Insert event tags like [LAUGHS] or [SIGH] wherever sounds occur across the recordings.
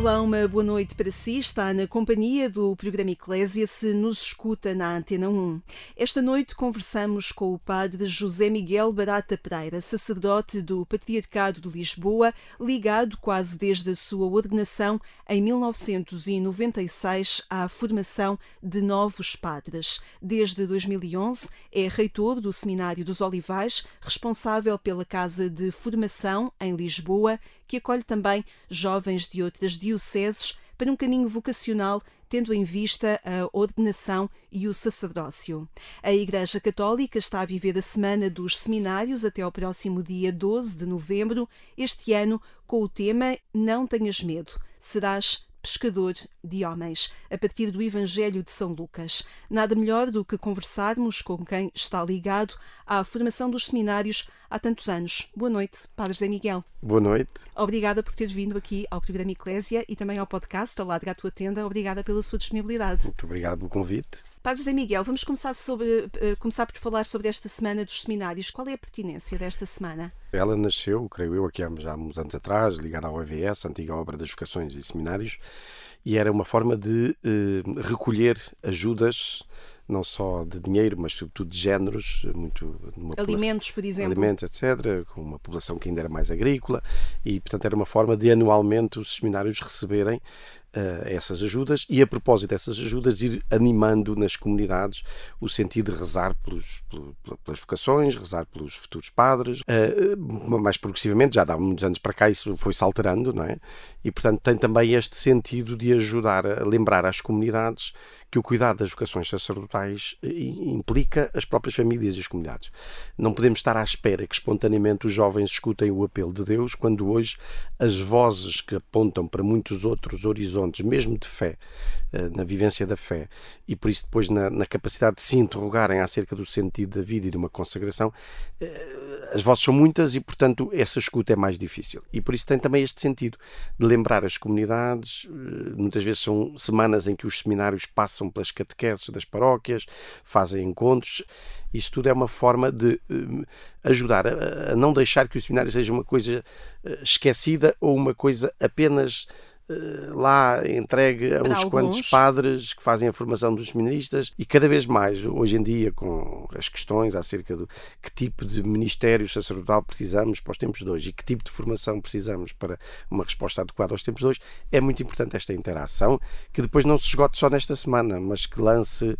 Olá, uma boa noite para si. Está na companhia do programa Eclésia, se nos escuta na Antena 1. Esta noite conversamos com o padre José Miguel Barata Pereira, sacerdote do Patriarcado de Lisboa, ligado quase desde a sua ordenação em 1996 à formação de novos padres. Desde 2011 é reitor do Seminário dos Olivais, responsável pela Casa de Formação em Lisboa que acolhe também jovens de outras dioceses para um caminho vocacional tendo em vista a ordenação e o sacerdócio. A Igreja Católica está a viver a Semana dos Seminários até ao próximo dia 12 de novembro, este ano com o tema Não tenhas medo, serás pescador de homens, a partir do Evangelho de São Lucas. Nada melhor do que conversarmos com quem está ligado à formação dos seminários há tantos anos. Boa noite, Padre José Miguel. Boa noite. Obrigada por ter vindo aqui ao programa Eclésia e também ao podcast Aladra a Tua Tenda. Obrigada pela sua disponibilidade. Muito obrigado pelo convite. Padre José Miguel, vamos começar, sobre, uh, começar por falar sobre esta semana dos seminários. Qual é a pertinência desta semana? Ela nasceu, creio eu, aqui há, já há uns anos atrás, ligada ao EVS, antiga obra das vocações e seminários, e era uma forma de uh, recolher ajudas não só de dinheiro, mas sobretudo de géneros, muito alimentos, por exemplo, alimentos, etc, com uma população que ainda era mais agrícola e, portanto, era uma forma de anualmente os seminários receberem uh, essas ajudas e, a propósito dessas ajudas, ir animando nas comunidades o sentido de rezar pelos, pelas vocações, rezar pelos futuros padres. Uh, mais progressivamente, já há muitos anos para cá, isso foi-se alterando, não é? E, portanto, tem também este sentido de ajudar a lembrar às comunidades que o cuidado das vocações sacerdotais implica as próprias famílias e as comunidades. Não podemos estar à espera que espontaneamente os jovens escutem o apelo de Deus, quando hoje as vozes que apontam para muitos outros horizontes, mesmo de fé, eh, na vivência da fé, e por isso depois na, na capacidade de se interrogarem acerca do sentido da vida e de uma consagração, eh, as vozes são muitas e, portanto, essa escuta é mais difícil. E por isso tem também este sentido de lembrar as comunidades, eh, muitas vezes são semanas em que os seminários passam pelas catequeses das paróquias, fazem encontros. Isto tudo é uma forma de ajudar a, não deixar que o seminário seja uma coisa esquecida ou uma coisa apenas lá entregue a uns alguns. quantos padres que fazem a formação dos seminaristas e cada vez mais, hoje em dia, com as questões acerca do que tipo de ministério sacerdotal precisamos para os tempos de hoje e que tipo de formação precisamos para uma resposta adequada aos tempos de hoje, é muito importante esta interação, que depois não se esgote só nesta semana, mas que lance uh,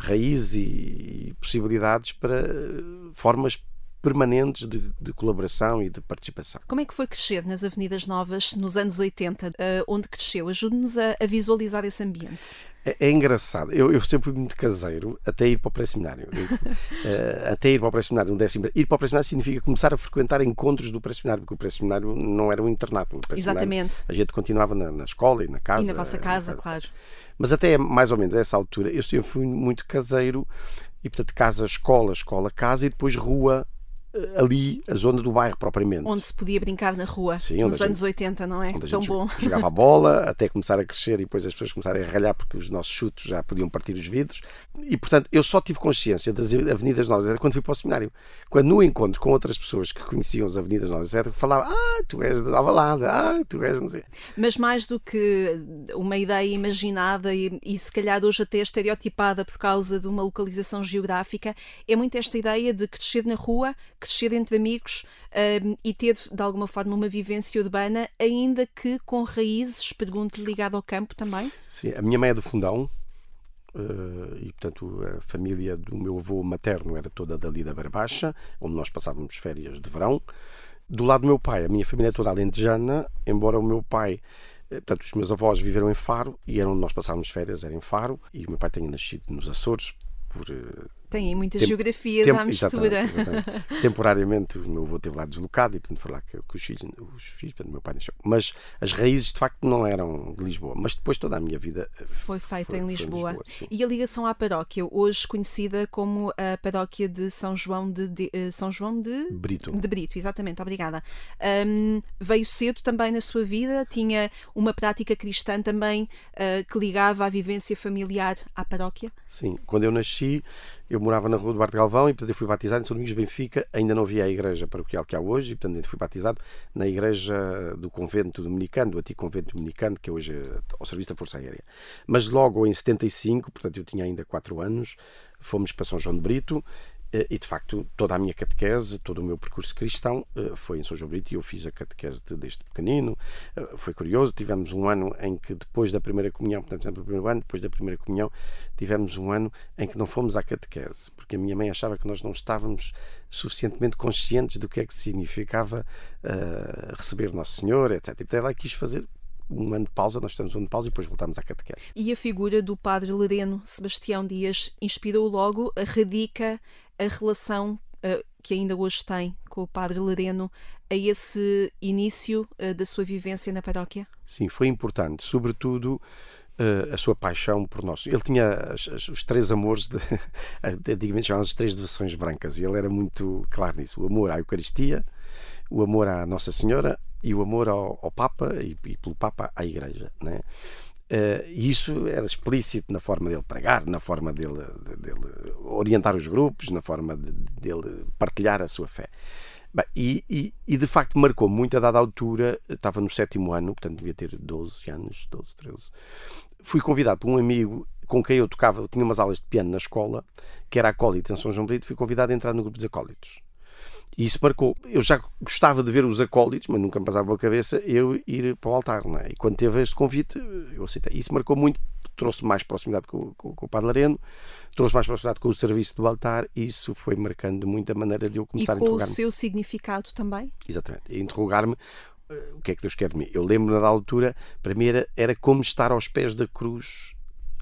raízes e, possibilidades para uh, formas permanentes de, de, colaboração e de participação. Como é que foi crescer nas Avenidas Novas nos anos 80? Uh, eh, onde cresceu? Ajude-nos a, a, visualizar esse ambiente. É, é engraçado. Eu, eu, sempre fui muito caseiro até ir para o pré-seminário. uh, [LAUGHS] até ir para o pré-seminário, um décimo. Ir para o pré-seminário significa começar a frequentar encontros do pré-seminário, porque o pré-seminário não era um internato. Exatamente. A gente continuava na, na, escola e na casa. E na vossa casa, claro. Mas até mais ou menos a essa altura, eu sempre fui muito caseiro e, portanto, casa, escola, escola, casa e depois rua, ali a zona do bairro propriamente. Onde se podia brincar na rua, Sim, nos anos 80, não é? Tão bom. Jogava a bola [LAUGHS] até começar a crescer e depois as pessoas começarem a ralhar porque os nossos chutos já podiam partir os vidros. E portanto, eu só tive consciência das Avenidas Novas era quando fui para o seminário. Quando no encontro com outras pessoas que conheciam as Avenidas Novas, etc., falava, ah, tu és de Alvalade, ah, tu és não sei. Mas mais do que uma ideia imaginada e, e se calhar hoje até estereotipada por causa de uma localização geográfica, é muito esta ideia de crescer na rua, crescer entre amigos um, e ter, de alguma forma, uma vivência urbana, ainda que com raízes, pergunto, ligado ao campo também? Sim, a minha mãe é do Fundão, Uh, e portanto a família do meu avô materno era toda dali da Barbaixa, onde nós passávamos férias de verão. Do lado do meu pai, a minha família é toda alentejana, embora o meu pai, eh, portanto os meus avós viveram em Faro e era onde nós passávamos férias, era em Faro, e o meu pai tenha nascido nos Açores, por uh, Tem muitas geografias à mistura. Exatamente, exatamente. [LAUGHS] Temporariamente o meu avô esteve lá deslocado e portanto foi lá que, que os filhos, os filhos portanto, meu pai nasceu. Mas as raízes de facto não eram de Lisboa, mas depois toda a minha vida foi feita foi, em Lisboa. Em Lisboa e a ligação à paróquia, hoje conhecida como a paróquia de São João de, de uh, São João de Brito. De Brito, exatamente, obrigada. Um, veio cedo também na sua vida, tinha uma prática cristã também uh, que ligava a vivência familiar à paróquia? Sim, quando eu nasci eu morava na rua do Bar de Galvão e, portanto, eu fui batizado em São Domingos de Benfica. Ainda não havia a igreja paroquial que há hoje e, portanto, fui batizado na igreja do convento dominicano, do antigo convento dominicano, que é hoje é ao serviço da Força Aérea. Mas logo em 75, portanto, eu tinha ainda 4 anos, fomos para São João de Brito e de facto toda a minha catequese, todo o meu percurso cristão eh, foi em São João Brito e eu fiz a catequese desde pequenino. Eh, foi curioso, tivemos um ano em que depois da primeira comunhão, portanto, sempre o primeiro ano, depois da primeira comunhão, tivemos um ano em que não fomos à catequese, porque a minha mãe achava que nós não estávamos suficientemente conscientes do que é que significava uh, receber Nosso Senhor, etc. Então ela quis fazer um ano de pausa, nós estamos um ano de pausa e depois voltamos à catequese. E a figura do padre Lereno Sebastião Dias inspirou logo, radica a relação uh, que ainda hoje tem com o padre Lereno a esse início uh, da sua vivência na paróquia? Sim, foi importante, sobretudo uh, a sua paixão por nós. Ele tinha as, as, os três amores, de, [LAUGHS] antigamente chamavam as três devoções brancas, e ele era muito claro nisso: o amor à Eucaristia, o amor à Nossa Senhora e o amor ao, ao Papa e, e, pelo Papa à Igreja. Né? Uh, isso era explícito na forma dele pregar, na forma dele, dele orientar os grupos, na forma de, dele partilhar a sua fé. Bem, e, e, e, de facto marcou muito a dada altura, estava no sétimo ano, portanto devia ter 12 anos, 12, 13. Fui convidado por um amigo com quem eu tocava, eu tinha umas aulas de piano na escola, que era acólito em São João Brito, fui convidado a entrar no grupo dos acólitos. E isso marcou. Eu já gostava de ver os acólitos, mas nunca me passava pela cabeça eu ir para o altar. Não é? E quando teve este convite, eu aceitei. Isso marcou muito, trouxe mais proximidade com, com, com o Padre Lareno, trouxe mais proximidade com o serviço do altar, e isso foi marcando muito a maneira de eu começar a interrogar-me. E com o seu significado também? Exatamente. Interrogar-me uh, o que é que Deus quer de mim. Eu lembro-me da altura, para mim era, era como estar aos pés da cruz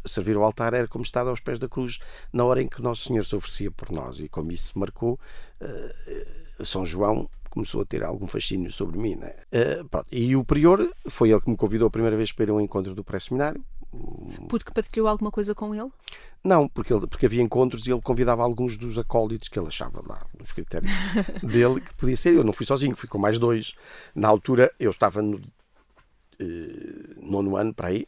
servir ao altar era como estar aos pés da cruz na hora em que Nosso Senhor se oferecia por nós e como isso marcou uh, São João começou a ter algum fascínio sobre mim né? uh, e o prior foi ele que me convidou a primeira vez para ir a um encontro do pré-seminário porque partilhou alguma coisa com ele? Não, porque, ele, porque havia encontros e ele convidava alguns dos acólitos que ele achava lá, nos critérios [LAUGHS] dele, que podia ser. Eu não fui sozinho, fui com mais dois. Na altura, eu estava no uh, nono ano para aí,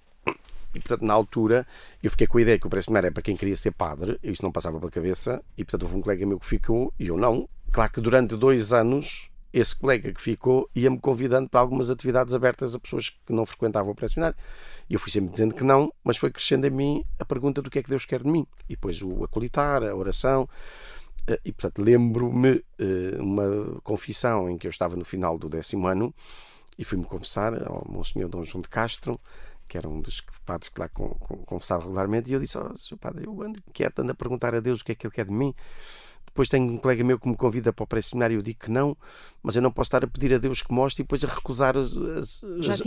e, portanto, na altura, eu fiquei com a ideia que o preço era para quem queria ser padre, isso não passava pela cabeça, e, portanto, houve um colega meu que ficou, e eu não. Claro que durante dois anos, esse colega que ficou ia-me convidando para algumas atividades abertas a pessoas que não frequentavam o pressionário. E eu fui sempre dizendo que não, mas foi crescendo em mim a pergunta do que é que Deus quer de mim. E depois o acolitar, a oração. Eh, e, portanto, lembro-me eh, uma confissão em que eu estava no final do décimo ano e fui-me confessar ao Monsenhor Dom João de Castro, que era um dos padres que lá confessava regularmente, e eu disse: oh, Sr. Padre, eu ando quieto, ando a perguntar a Deus o que é que Ele quer de mim. Depois tenho um colega meu que me convida para o pré-seminário eu digo que não, mas eu não posso estar a pedir a Deus que mostre e depois a recusar as, as, as,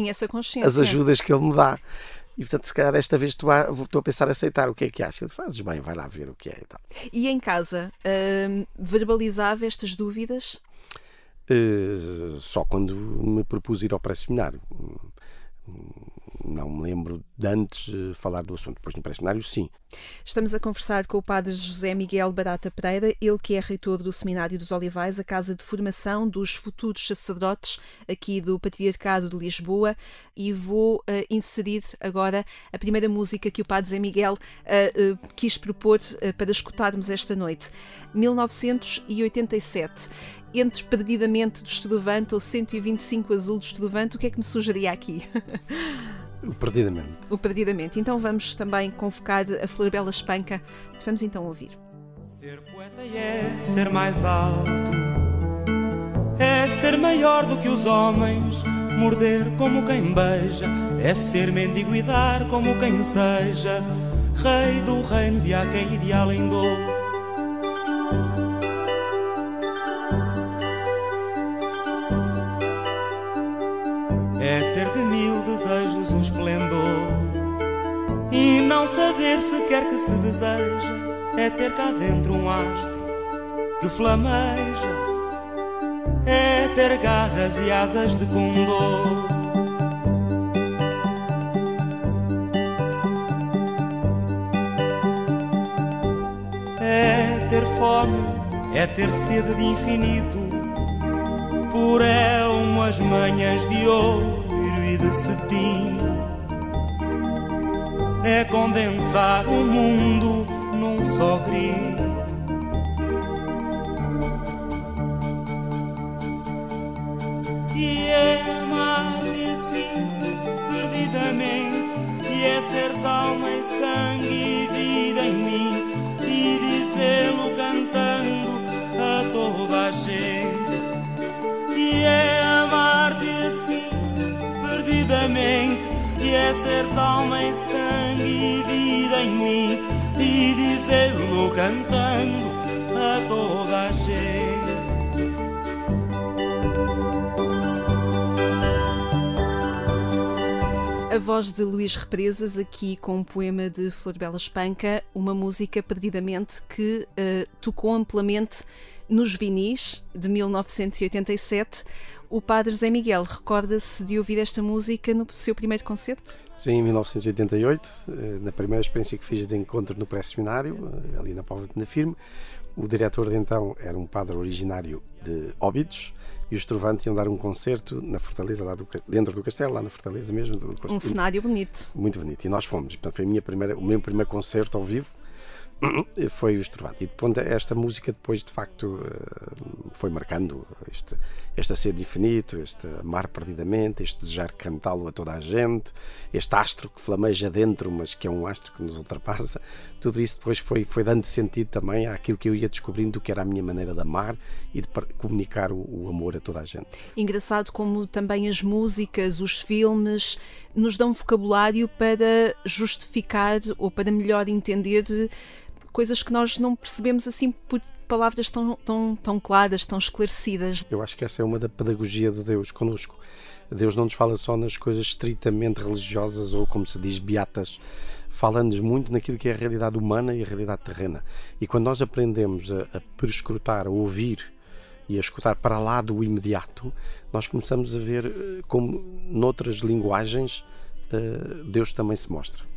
as ajudas que Ele me dá. E portanto, se calhar desta vez estou a, estou a pensar a aceitar o que é que acha. Fazes bem, vai lá ver o que é e tal. E em casa, hum, verbalizava estas dúvidas? Uh, só quando me propus ir ao pré-seminário não me lembro de antes eh, falar do assunto. Depois no pré-seminário, sim. Estamos a conversar com o padre José Miguel Barata Pereira, ele que é reitor do Seminário dos Olivais, a casa de formação dos futuros sacerdotes aqui do Patriarcado de Lisboa. E vou uh, inserir agora a primeira música que o padre José Miguel uh, uh, quis propor para escutarmos esta noite. 1987 entre Perdidamente do Estudovante ou 125 Azul do Estudovante, o que é que me sugeria aqui? [LAUGHS] O Perdidamente. O Perdidamente. Então vamos também convocar a Flor Bela Espanca. Vamos então ouvir. Ser poeta é ser mais alto, é ser maior do que os homens, morder como quem beija, é ser mendigo e dar como quem seja, rei do reino de há quem ideal em dor. é ter de mil desejos e não saber sequer que se deseja. é ter cá dentro um astro que flameja, é ter garras e asas de condor. É ter fome, é ter sede de infinito, por é umas manhãs de ouro e de cetim. É condensar o mundo num só grito. E é amar-te perdidamente, e é seres alma e sangue e vida em mim, é seres alma e sangue e vida em mim, e dizê-lo cantando a toda a gente. A voz de Luís Represas, aqui com um poema de Florbela Espanca, uma música perdidamente que uh, tocou amplamente nos vinis de 1987. O padre Zé Miguel recorda-se de ouvir esta música no seu primeiro concerto? Sim, em 1988, eh, na primeira experiência que fiz de encontro no pré-seminário, eh, ali na Póvoa de Nafirme, o diretor de então era um padre originário de Óbidos e os Trovante iam dar um concerto na Fortaleza, lá do, dentro do castelo, lá na Fortaleza mesmo. Um cenário bonito. Muito bonito. E nós fomos. Portanto, foi a minha primeira, o meu primeiro concerto ao vivo foi o Estrovati. E depois, esta música depois de facto eh, foi marcando este, este ser infinito, este amar perdidamente, este desejar cantá-lo a toda a gente, este astro que flameja dentro, mas que é um astro que nos ultrapassa. Tudo isso depois foi, foi dando sentido também àquilo que eu ia descobrindo que era a minha maneira de amar e de comunicar o, o amor a toda a gente. Engraçado como também as músicas, os filmes nos dão vocabulário para justificar ou para melhor entender coisas que nós não percebemos assim por palavras tão, tão, tão claras, tão esclarecidas. Eu acho que essa é uma da pedagogia de Deus conosco. Deus não nos fala só nas coisas estritamente religiosas ou, como se diz, beatas. Fala-nos muito naquilo que é a realidade humana e a realidade terrena. E quando nós aprendemos a, a prescrutar, a ouvir e a escutar para lá do imediato, nós começamos a ver eh, como, noutras linguagens, eh, Deus também se mostra.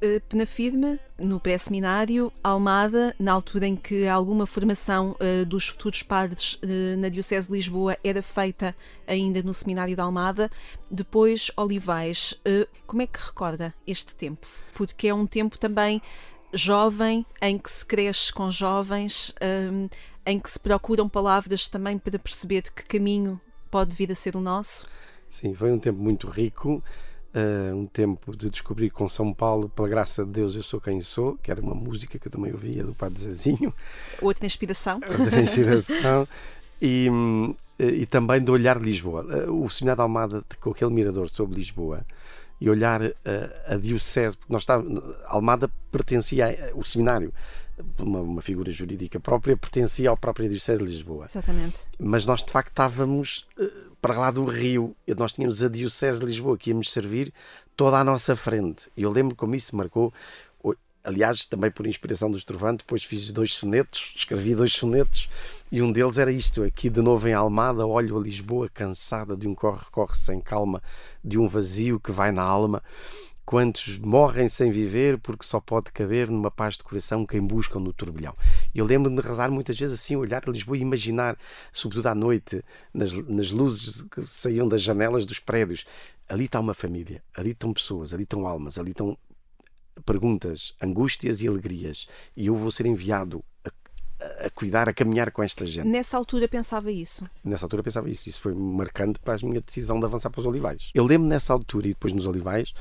Uh, Penafirme, no pré-seminário, Almada, na altura em que alguma formação uh, dos futuros padres uh, na Diocese de Lisboa era feita ainda no seminário de Almada, depois Olivais. como é que recorda este tempo? Porque é um tempo também jovem, em que se cresce com jovens, em que se procuram palavras também para perceber que caminho pode vir a ser o nosso. Sim, foi um tempo muito rico uh, um tempo de descobrir com São Paulo, pela graça de Deus, eu sou quem sou, que era uma música que eu também ouvia do Padre Zezinho. Outra inspiração. Outra inspiração. [LAUGHS] e, e também de olhar Lisboa. Eh, o Seminário de Almada, com aquele mirador sobre Lisboa, e olhar a, a Diocese, porque nós estávamos, Almada pertencia, o seminário uma, uma, figura jurídica própria, pertencia ao próprio Diocese de Lisboa. Exatamente. Mas nós, de facto, estávamos para lá do Rio. Nós tínhamos a Diocese de Lisboa que íamos servir toda à nossa frente. E eu lembro como isso marcou. Aliás, também por inspiração do Estrovante, depois fiz dois sonetos, escrevi dois sonetos, e um deles era isto: aqui de novo em Almada, olho a Lisboa cansada de um corre-corre sem calma, de um vazio que vai na alma. Quantos morrem sem viver porque só pode caber numa paz de coração quem buscam no turbilhão. Eu lembro-me de rezar muitas vezes assim, olhar a Lisboa e imaginar, sobretudo à noite, nas, nas luzes que saíam das janelas dos prédios, ali está uma família, ali estão pessoas, ali estão almas, ali estão perguntas, angústias e alegrias. E eu vou ser enviado a, a cuidar, a caminhar com esta gente. Nessa altura pensava isso? Nessa altura pensava isso. Isso foi marcante para a minha decisão de avançar para os Olivais. Eu lembro nessa altura e depois nos Olivais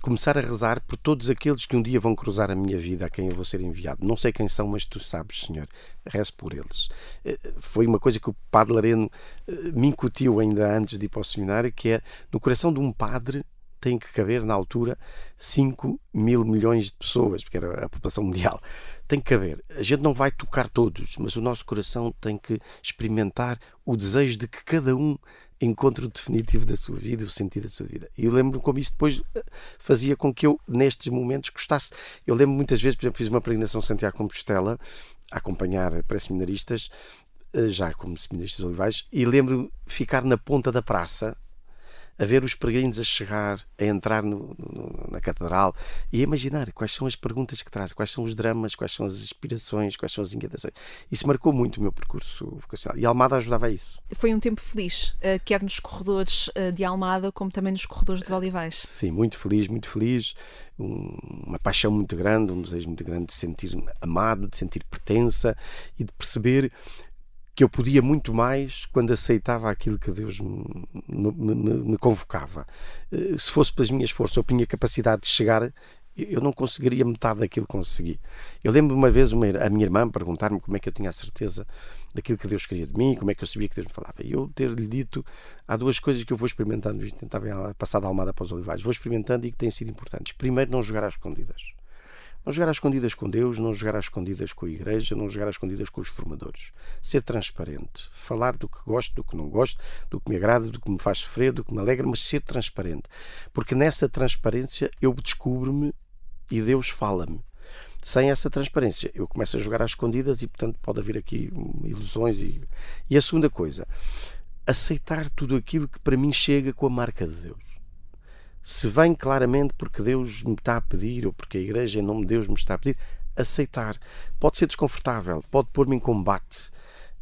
começar a rezar por todos aqueles que um dia vão cruzar a minha vida, a quem eu vou ser enviado. Não sei quem são, mas tu sabes, Senhor. Rezo por eles. Eh, foi uma coisa que o Padre Lareno eh, me incutiu ainda antes de ir para o seminário, que é no coração de um padre tem que caber, na altura, 5 mil milhões de pessoas, porque era a população mundial. Tem que caber. A gente não vai tocar todos, mas o nosso coração tem que experimentar o desejo de que cada um encontre o definitivo da sua vida, o sentido da sua vida. E eu lembro como isso depois eh, fazia com que eu, nestes momentos, gostasse. Eu lembro muitas vezes, por exemplo, fiz uma peregrinação Santiago Compostela, a acompanhar pré-seminaristas, eh, já como seminaristas olivais, e lembro ficar na ponta da praça, a ver os peregrinos a chegar, a entrar no, no, na catedral e a imaginar quais são as perguntas que trazem, quais são os dramas, quais são as inspirações, quais são as inquietações. Isso marcou muito o meu percurso vocacional e Almada ajudava a isso. Foi um tempo feliz, eh, quer nos corredores eh, de Almada, como também nos corredores dos Olivais. Sim, muito feliz, muito feliz. uma paixão muito grande, um desejo muito grande de sentir amado, de sentir pertença e de perceber que eu podia muito mais quando aceitava aquilo que Deus me, me, me, convocava. Eh, se fosse pelas minhas forças, eu tinha capacidade de chegar, eu não conseguiria metade daquilo que consegui. Eu lembro uma vez uma, a minha irmã perguntar-me como é que eu tinha a certeza daquilo que Deus queria de mim, como é que eu sabia que Deus me falava. E eu ter-lhe dito, há duas coisas que eu vou experimentando, tentava passar da almada para os olivais, vou experimentando e que têm sido importantes. Primeiro, não jogar às escondidas. Não jogar às escondidas com Deus, não jogar às escondidas com a Igreja, não jogar às escondidas com os formadores. Ser transparente. Falar do que gosto, do que não gosto, do que me agrada, do que me faz sofrer, do que me alegra, mas ser transparente. Porque nessa transparência eu descubro-me e Deus fala-me. Sem essa transparência, eu começo a jogar às escondidas e, portanto, pode haver aqui ilusões. E, e a segunda coisa, aceitar tudo aquilo que para mim chega com a marca de Deus se vem claramente porque Deus me está a pedir ou porque a Igreja, em nome de Deus, me está a pedir, aceitar. Pode ser desconfortável, pode pôr-me em combate,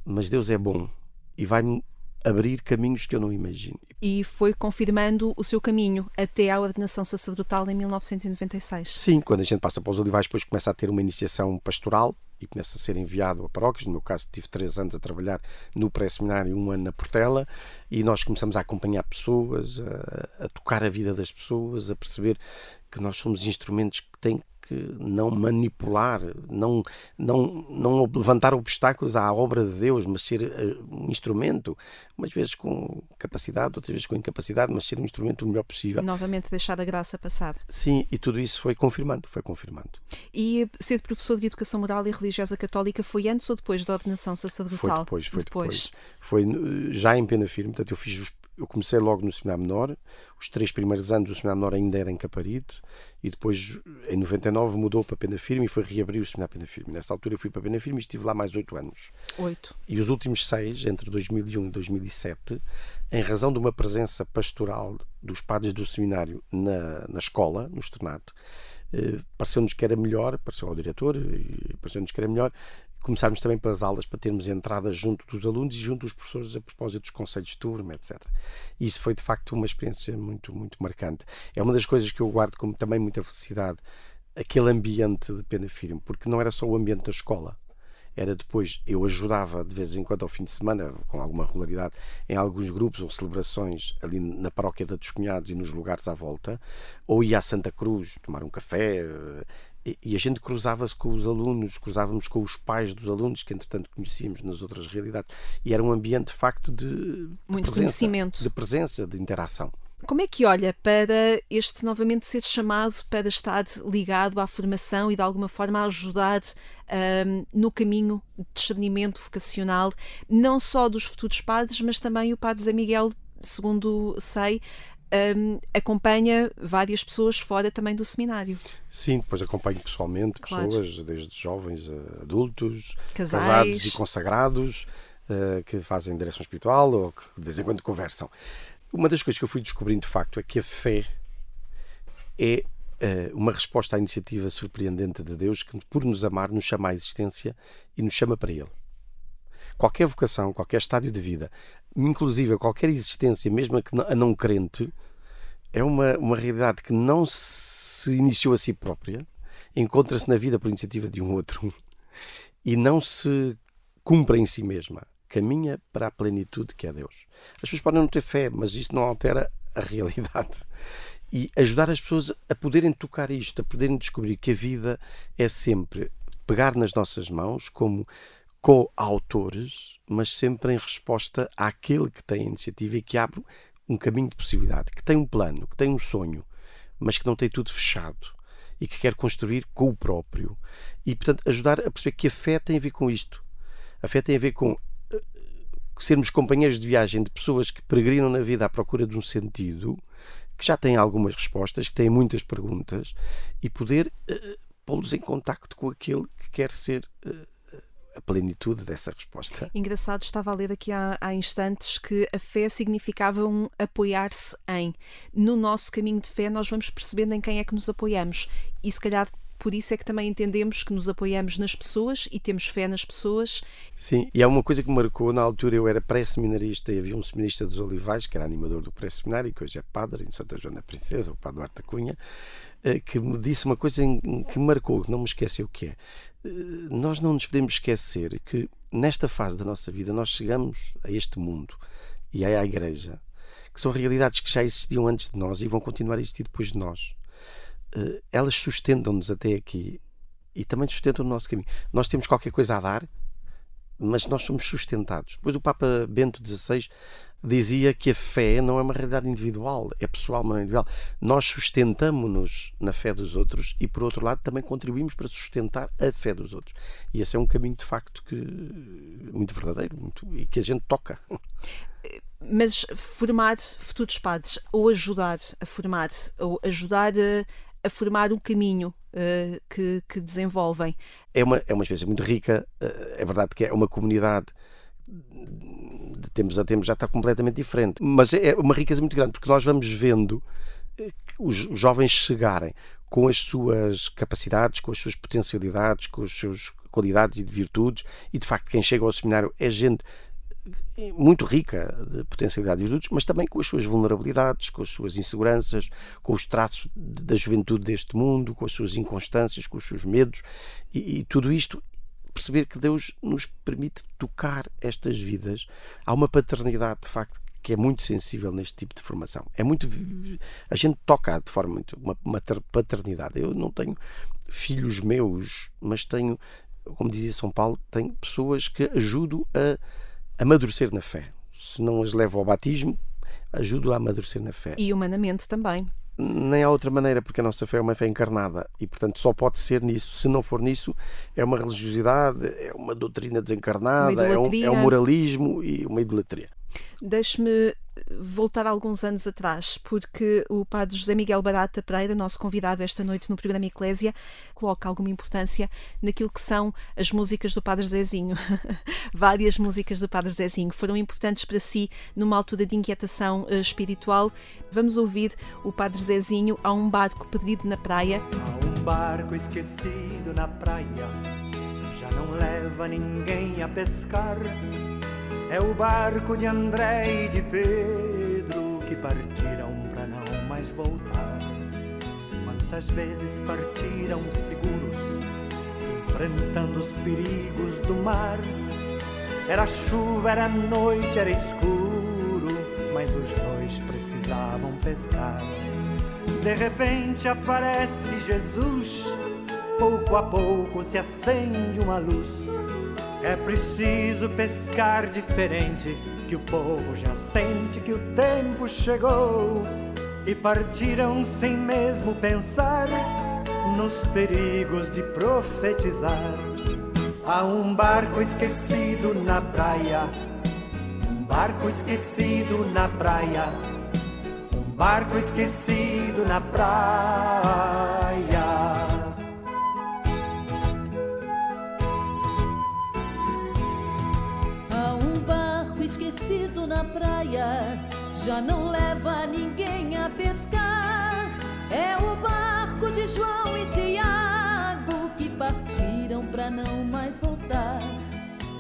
mas Deus é bom e vai-me abrir caminhos que eu não imagino. E foi confirmando o seu caminho até à ordenação sacerdotal em 1996. Sim, quando a gente passa para os olivais, depois começa a ter uma iniciação pastoral e começa a ser enviado a paróquias. No meu caso, tive três anos a trabalhar no pré-seminário, um ano na Portela, e nós começamos a acompanhar pessoas, a, a tocar a vida das pessoas, a perceber que nós somos instrumentos que têm que não manipular, não, não, não levantar obstáculos à obra de Deus, mas ser eh, um instrumento, umas vezes com capacidade, outras vezes com incapacidade, mas ser um instrumento o melhor possível. Novamente deixar a graça passar. Sim, e tudo isso foi confirmando, foi confirmando. E ser professor de Educação Moral e Religiosa Católica foi antes ou depois da ordenação sacerdotal? Foi depois, foi depois. depois. Foi já em pena firme, portanto eu fiz os eu comecei logo no Seminário Menor, os três primeiros anos o Seminário Menor ainda era em Caparite, e depois, em 99, mudou para Pena Firme e foi reabrir o Seminário Pena Firme. Nessa altura eu fui para Pena Firme e estive lá mais oito anos. Oito. E os últimos seis, entre 2001 e 2007, em razão de uma presença pastoral dos padres do seminário na, na escola, no externato, eh, pareceu-nos que era melhor, pareceu ao diretor, pareceu-nos que era melhor começarmos também pelas aulas para termos entradas junto dos alunos e junto dos professores a propósito dos conselhos de turma, etc. Isso foi de facto uma experiência muito, muito marcante. É uma das coisas que eu guardo como também muita felicidade, aquele ambiente de pena firme, porque não era só o ambiente da escola. Era depois, eu ajudava de vez em quando ao fim de semana, com alguma regularidade, em alguns grupos ou celebrações ali na paróquia da dos Cunhados e nos lugares à volta, ou ia a Santa Cruz tomar um café, e a gente cruzava-se com os alunos, cruzávamos com os pais dos alunos, que entretanto conhecíamos nas outras realidades, e era um ambiente de facto de, de muito presença, conhecimento, de presença, de interação. Como é que olha para este novamente ser chamado para estar ligado à formação e de alguma forma ajudar um, no caminho de discernimento vocacional, não só dos futuros padres, mas também o padre Zé Miguel, segundo sei, um, acompanha várias pessoas fora também do seminário. Sim, depois acompanho pessoalmente claro. pessoas, desde jovens a adultos, Casais. casados e consagrados, uh, que fazem direção espiritual ou que de vez em quando conversam. Uma das coisas que eu fui descobrindo de facto é que a fé é uh, uma resposta à iniciativa surpreendente de Deus que, por nos amar, nos chama à existência e nos chama para Ele. Qualquer vocação, qualquer estádio de vida, inclusive qualquer existência, mesmo a não crente, é uma, uma realidade que não se iniciou a si própria, encontra-se na vida por iniciativa de um outro e não se cumpre em si mesma. Caminha para a plenitude que é Deus. As pessoas podem não ter fé, mas isso não altera a realidade. E ajudar as pessoas a poderem tocar isto, a poderem descobrir que a vida é sempre pegar nas nossas mãos como co-autores, mas sempre em resposta àquele que tem a iniciativa e que abre um caminho de possibilidade, que tem um plano, que tem um sonho, mas que não tem tudo fechado e que quer construir com o próprio. E, portanto, ajudar a perceber que a fé tem a ver com isto. A fé tem a ver com uh, sermos companheiros de viagem de pessoas que peregrinam na vida à procura de um sentido, que já têm algumas respostas, que têm muitas perguntas, e poder uh, pô-los em contacto com aquele que quer ser. Uh, a plenitude dessa resposta. Engraçado, estava a ler aqui há, há instantes que a fé significava um apoiar-se em. No nosso caminho de fé, nós vamos percebendo em quem é que nos apoiamos. E se calhar por isso é que também entendemos que nos apoiamos nas pessoas e temos fé nas pessoas. Sim, e há uma coisa que me marcou. Na altura eu era pré-seminarista e havia um seminarista dos Olivais, que era animador do pré-seminário, que hoje é padre em Santa Joana Princesa, o padre Duarte Cunha, eh, que me disse uma coisa que me marcou, que não me esqueceu o que é. Eh, nós não nos podemos esquecer que nesta fase da nossa vida nós chegamos a este mundo e à igreja, que são realidades que já existiam antes de nós e vão continuar a existir depois de nós. Eh, elas sustentam-nos até aqui e também sustentam o nosso caminho. Nós temos qualquer coisa a dar, mas nós somos sustentados. Depois o Papa Bento XVI dizia que a fé não é uma realidade individual, é pessoal, mas não é individual. Nós sustentamos-nos na fé dos outros e, por outro lado, também contribuímos para sustentar a fé dos outros. E esse é um caminho, de facto, que muito verdadeiro muito, e que a gente toca. Mas formar futuros padres, ou ajudar a formar, ou ajudar a, a formar um caminho uh, que, que, desenvolvem. É uma, é uma experiência muito rica, uh, é verdade que é uma comunidade de tempos a tempos já está completamente diferente. Mas é uma riqueza muito grande, porque nós vamos vendo eh, os jovens chegarem com as suas capacidades, com as suas potencialidades, com as suas qualidades e de virtudes, e de facto quem chega ao seminário é gente eh, muito rica de potencialidades e virtudes, mas também com as suas vulnerabilidades, com as suas inseguranças, com os traços da juventude deste mundo, com as suas inconstâncias, com os seus medos, e, e tudo isto perceber que Deus nos permite tocar estas vidas. Há uma paternidade, de facto, que é muito sensível neste tipo de formação. É muito. A gente toca de forma muito. Uma, uma paternidade. Eu não tenho filhos meus, mas tenho, como dizia São Paulo, tenho pessoas que ajudo a amadurecer na fé. Se não as levo ao batismo, ajudo a amadurecer na fé. E humanamente também nem há outra maneira, porque a nossa fé é uma fé encarnada e, portanto, só pode ser nisso. Se não for nisso, é uma religiosidade, é uma doutrina desencarnada, é um, é um moralismo e uma idolatria. Deixe-me voltar alguns anos atrás, porque o padre José Miguel Barata Pereira, nosso convidado esta noite no programa Eclésia, coloca alguma importância naquilo que são as músicas do padre Zezinho. [LAUGHS] Várias músicas do padre Zezinho foram importantes para si numa altura de inquietação uh, espiritual. Vamos ouvir o padre Zezinho a um barco perdido na praia. Há um barco esquecido na praia, já não leva ninguém a pescar é o barco de André e de Pedro que partiram para não mais voltar. Quantas vezes partiram seguros, enfrentando os perigos do mar. Era chuva, era noite, era escuro, mas os dois precisavam pescar. De repente aparece Jesus, pouco a pouco se acende uma luz é preciso pescar diferente, que o povo já sente que o tempo chegou. E partiram sem mesmo pensar nos perigos de profetizar. Há um barco esquecido na praia, um barco esquecido na praia, um barco esquecido na praia. Esquecido na praia, já não leva ninguém a pescar. É o barco de João e Tiago que partiram para não mais voltar.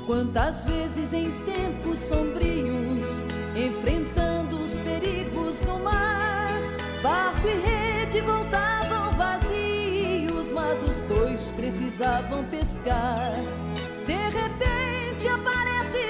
Quantas vezes em tempos sombrios, enfrentando os perigos do mar, barco e rede voltavam vazios, mas os dois precisavam pescar. De repente aparece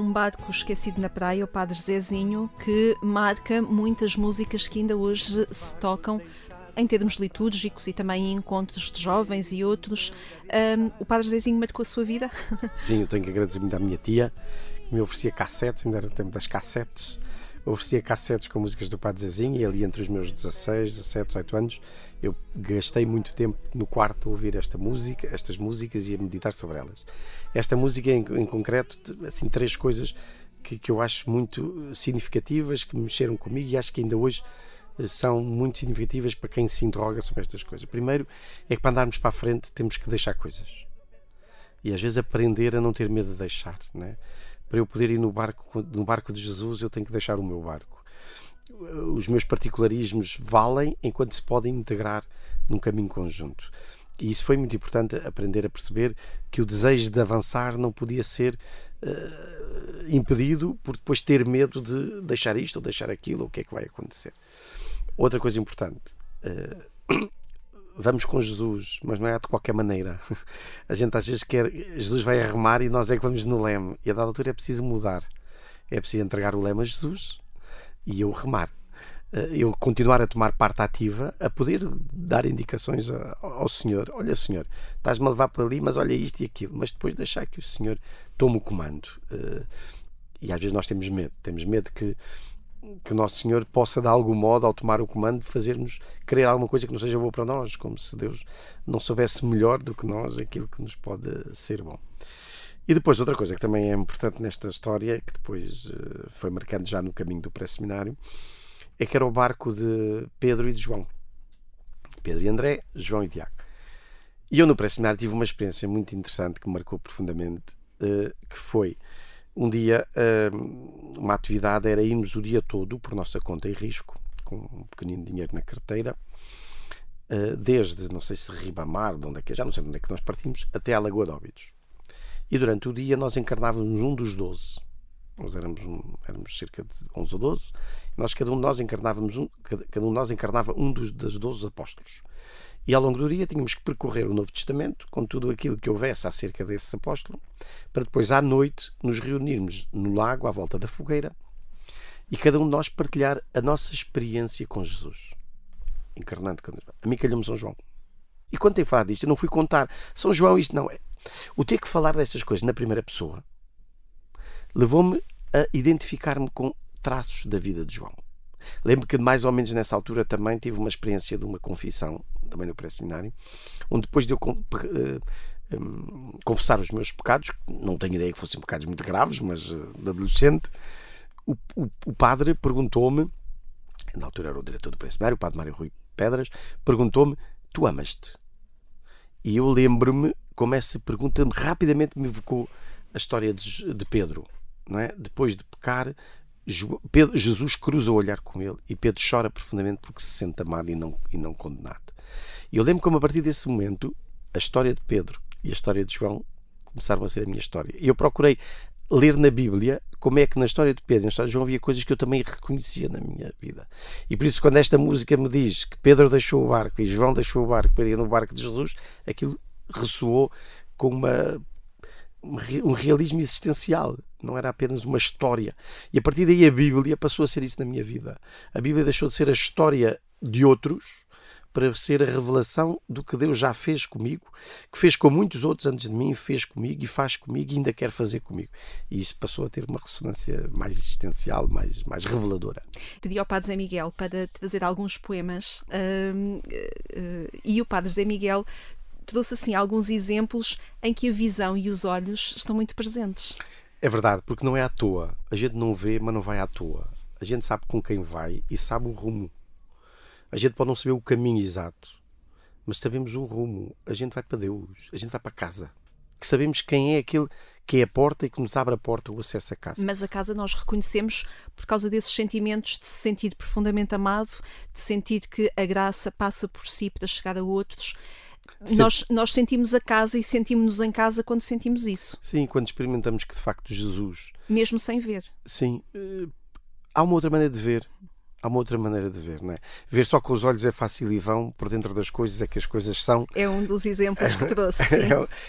um barco esquecido na praia, o Padre Zezinho, que marca muitas músicas que ainda hoje se tocam em termos litúrgicos e também em encontros de jovens e outros. Um, o Padre Zezinho marcou a sua vida? Sim, eu tenho que agradecer muito à minha tia, que me oferecia cassetes, ainda era o tempo das cassetes. Oferecia cassetes com músicas do Padre Zezinho e ali entre os meus 16, 17, 18 anos eu gastei muito tempo no quarto a ouvir esta música, estas músicas e a meditar sobre elas. Esta música em, em concreto, assim, três coisas que, que eu acho muito significativas, que mexeram comigo e acho que ainda hoje são muito significativas para quem se interroga sobre estas coisas. Primeiro é que para andarmos para a frente temos que deixar coisas. E às vezes aprender a não ter medo de deixar. Né? Para eu poder ir no barco, no barco de Jesus, eu tenho que deixar o meu barco. Os meus particularismos valem enquanto se podem integrar num caminho conjunto. E isso foi muito importante aprender a perceber que o desejo de avançar não podia ser uh, impedido por depois ter medo de deixar isto ou deixar aquilo, ou o que é que vai acontecer. Outra coisa importante. Uh, vamos com Jesus, mas não é de qualquer maneira. [LAUGHS] A gente às vezes quer. Jesus vai arremar e nós é que vamos no leme. E a dada altura é preciso mudar. É preciso entregar o leme a Jesus e eu remar. Eh, eu continuar a tomar parte ativa, a poder dar indicações ao Senhor. Olha, Senhor, estás-me a levar para ali, mas olha isto e aquilo. Mas depois deixar que o Senhor tome o comando. Eh, e às vezes nós temos medo. Temos medo que que Nosso Senhor possa, de algum modo, ao tomar o comando, fazer-nos querer alguma coisa que não seja boa para nós, como se Deus não soubesse melhor do que nós aquilo que nos pode ser bom. E depois, outra coisa que também é importante nesta história, que depois uh, foi marcando já no caminho do pré-seminário, é que era o barco de Pedro e de João. Pedro e André, João e Tiago. E eu no pré-seminário tive uma experiência muito interessante que me marcou profundamente, uh, que foi um dia, hum, uma atividade era irmos o dia todo, por nossa conta e risco, com um pequenino dinheiro na carteira, eh, desde, não sei se Ribamar, de onde é que é, já não sei onde é que nós partimos, até à Lagoa de Óbidos. E durante o dia nós encarnávamos um dos doze. Nós éramos, um, éramos cerca de 11 ou 12. Nós, cada um de nós encarnávamos um, cada, cada um de nós encarnava um dos, das 12 apóstolos. E ao longo do dia tínhamos que percorrer o Novo Testamento com tudo aquilo que houvesse acerca desse apóstolo, para depois à noite nos reunirmos no lago à volta da fogueira e cada um de nós partilhar a nossa experiência com Jesus, encarnando. A mim calhou-me São João. E quando tem falado disto, eu não fui contar São João, isto não é. O ter que falar destas coisas na primeira pessoa levou-me a identificar-me com traços da vida de João. Lembro que mais ou menos nessa altura também tive uma experiência de uma confissão, também no pré-seminário, onde depois de eu uh, um, confessar os meus pecados, não tenho ideia que fossem pecados muito graves, mas uh, de adolescente, o, o, o padre perguntou-me, na altura era o diretor do pré-seminário, o padre Mário Rui Pedras, perguntou-me: Tu amas-te? E eu lembro-me como essa pergunta rapidamente me evocou a história de, de Pedro. Não é? Depois de pecar, Pedro, Jesus cruza o olhar com ele e Pedro chora profundamente porque se sente amado e não, e não condenado. E eu lembro como a partir desse momento a história de Pedro e a história de João começaram a ser a minha história. E eu procurei ler na Bíblia como é que na história de Pedro e na história de João havia coisas que eu também reconhecia na minha vida. E por isso, quando esta música me diz que Pedro deixou o barco e João deixou o barco para ir no barco de Jesus, aquilo ressoou com uma um realismo existencial, não era apenas uma história. E a partir daí a Bíblia passou a ser isso na minha vida. A Bíblia deixou de ser a história de outros para ser a revelação do que Deus já fez comigo, que fez com muitos outros antes de mim, fez comigo e faz comigo e ainda quer fazer comigo. E isso passou a ter uma ressonância mais existencial, mais, mais reveladora. Pedi ao Padre Zé Miguel para te fazer alguns poemas uh, uh, e o Padre Zé Miguel trouxe assim alguns exemplos em que a visão e os olhos estão muito presentes. É verdade, porque não é à toa. A gente não vê, mas não vai à toa. A gente sabe com quem vai e sabe o rumo. A gente pode não saber o caminho exato, mas sabemos o rumo. A gente vai para Deus, a gente vai para casa. Que sabemos quem é aquele que é a porta e que nos abre a porta o acesso à casa. Mas a casa nós reconhecemos por causa desses sentimentos de se sentir profundamente amado, de sentir que a graça passa por si para chegar a outros. Nós, nós sentimos a casa e sentimos-nos em casa quando sentimos isso. Sim, quando experimentamos que de facto Jesus. Mesmo sem ver. Sim. Eh, há uma outra maneira de ver. Há uma outra maneira de ver, não é? Ver só com os olhos é fácil e vão, por dentro das coisas é que as coisas são. É um dos exemplos que [LAUGHS] trouxe. Sim.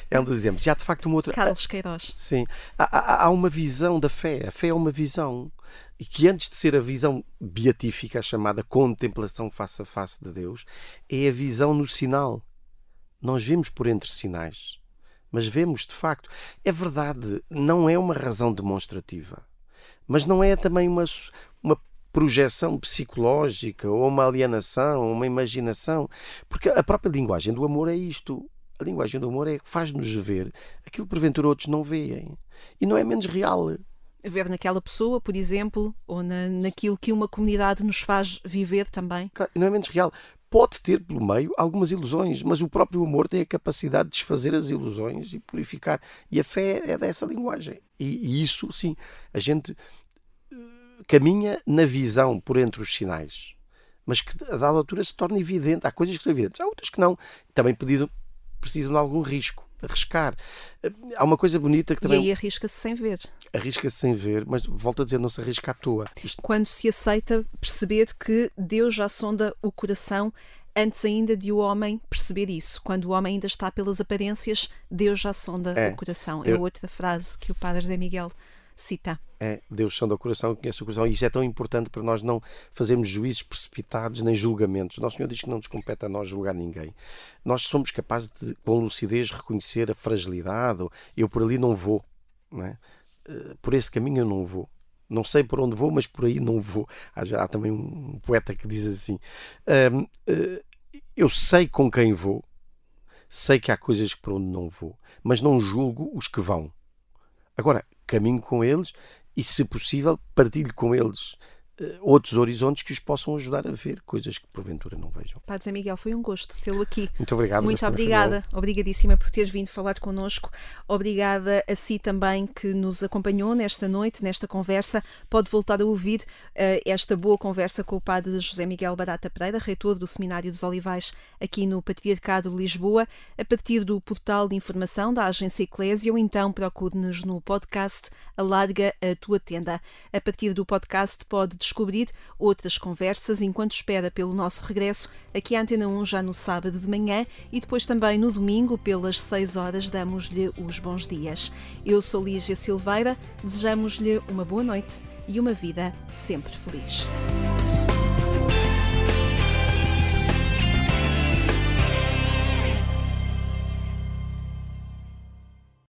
é, um dos exemplos. E há de facto uma outra. Carlos Queiroz. Sim. Há, há, há uma visão da fé. A fé é uma visão. E que antes de ser a visão beatífica, a chamada contemplação face a face de Deus, é a visão no sinal. Nós vemos por entre sinais, mas vemos de facto. É verdade, não é uma razão demonstrativa, mas não é também uma, uma projeção psicológica ou uma alienação, uma imaginação, porque a própria linguagem do amor é isto. A linguagem do amor é que faz-nos ver aquilo que porventura outros não veem. E não é menos real ver naquela pessoa, por exemplo, ou na, naquilo que uma comunidade nos faz viver também. Não é menos real. Pode ter pelo meio algumas ilusões, mas o próprio amor tem a capacidade de desfazer as ilusões e purificar. E a fé é dessa linguagem. E, e isso, sim, a gente caminha na visão por entre os sinais, mas que a dada altura se torna evidente. Há coisas que são evidentes, há outras que não. Também pedido, precisam de algum risco arriscar. Há uma coisa bonita que também. E aí arrisca-se sem ver. Arrisca-se sem ver, mas volto a dizer, não se arrisca à toa. Isto... Quando se aceita perceber que Deus já sonda o coração antes ainda de o homem perceber isso. Quando o homem ainda está pelas aparências, Deus já sonda é, o coração. É eu... outra frase que o Padre Zé Miguel cita. É, Deus sonda o coração, conhece o coração, e isso é tão importante para nós não fazermos juízos precipitados nem julgamentos. Nosso Senhor diz que não nos compete a nós julgar ninguém. Nós somos capazes de, com lucidez, reconhecer a fragilidade. Eu por ali não vou, não é? Eh, por esse caminho eu não vou. Não sei por onde vou, mas por aí não vou. Há, já, há também um poeta que diz assim: um, uh, eh, Eu sei com quem vou, sei que há coisas por onde não vou, mas não julgo os que vão. Agora, caminho com eles e, se possível, partilho com eles outros horizontes que os possam ajudar a ver coisas que porventura não vejam. Padre Zé Miguel, foi um gosto tê-lo aqui. Muito obrigado. Muito obrigada, obrigadíssima por teres vindo falar connosco. Obrigada a si também que nos acompanhou nesta noite, nesta conversa. Pode voltar a ouvir uh, esta boa conversa com o Padre José Miguel Barata Pereira, reitor do Seminário dos Olivais, aqui no Patriarcado de Lisboa, a partir do portal de informação da Agência Eclésia, ou então procure-nos no podcast Alarga a Tua Tenda. A partir do podcast pode descobrir outras conversas enquanto espera pelo nosso regresso aqui à Antena 1 já no sábado de manhã e depois também no domingo pelas 6 horas damos-lhe os bons dias. Eu sou Lígia Silveira, desejamos-lhe uma boa noite e uma vida sempre feliz.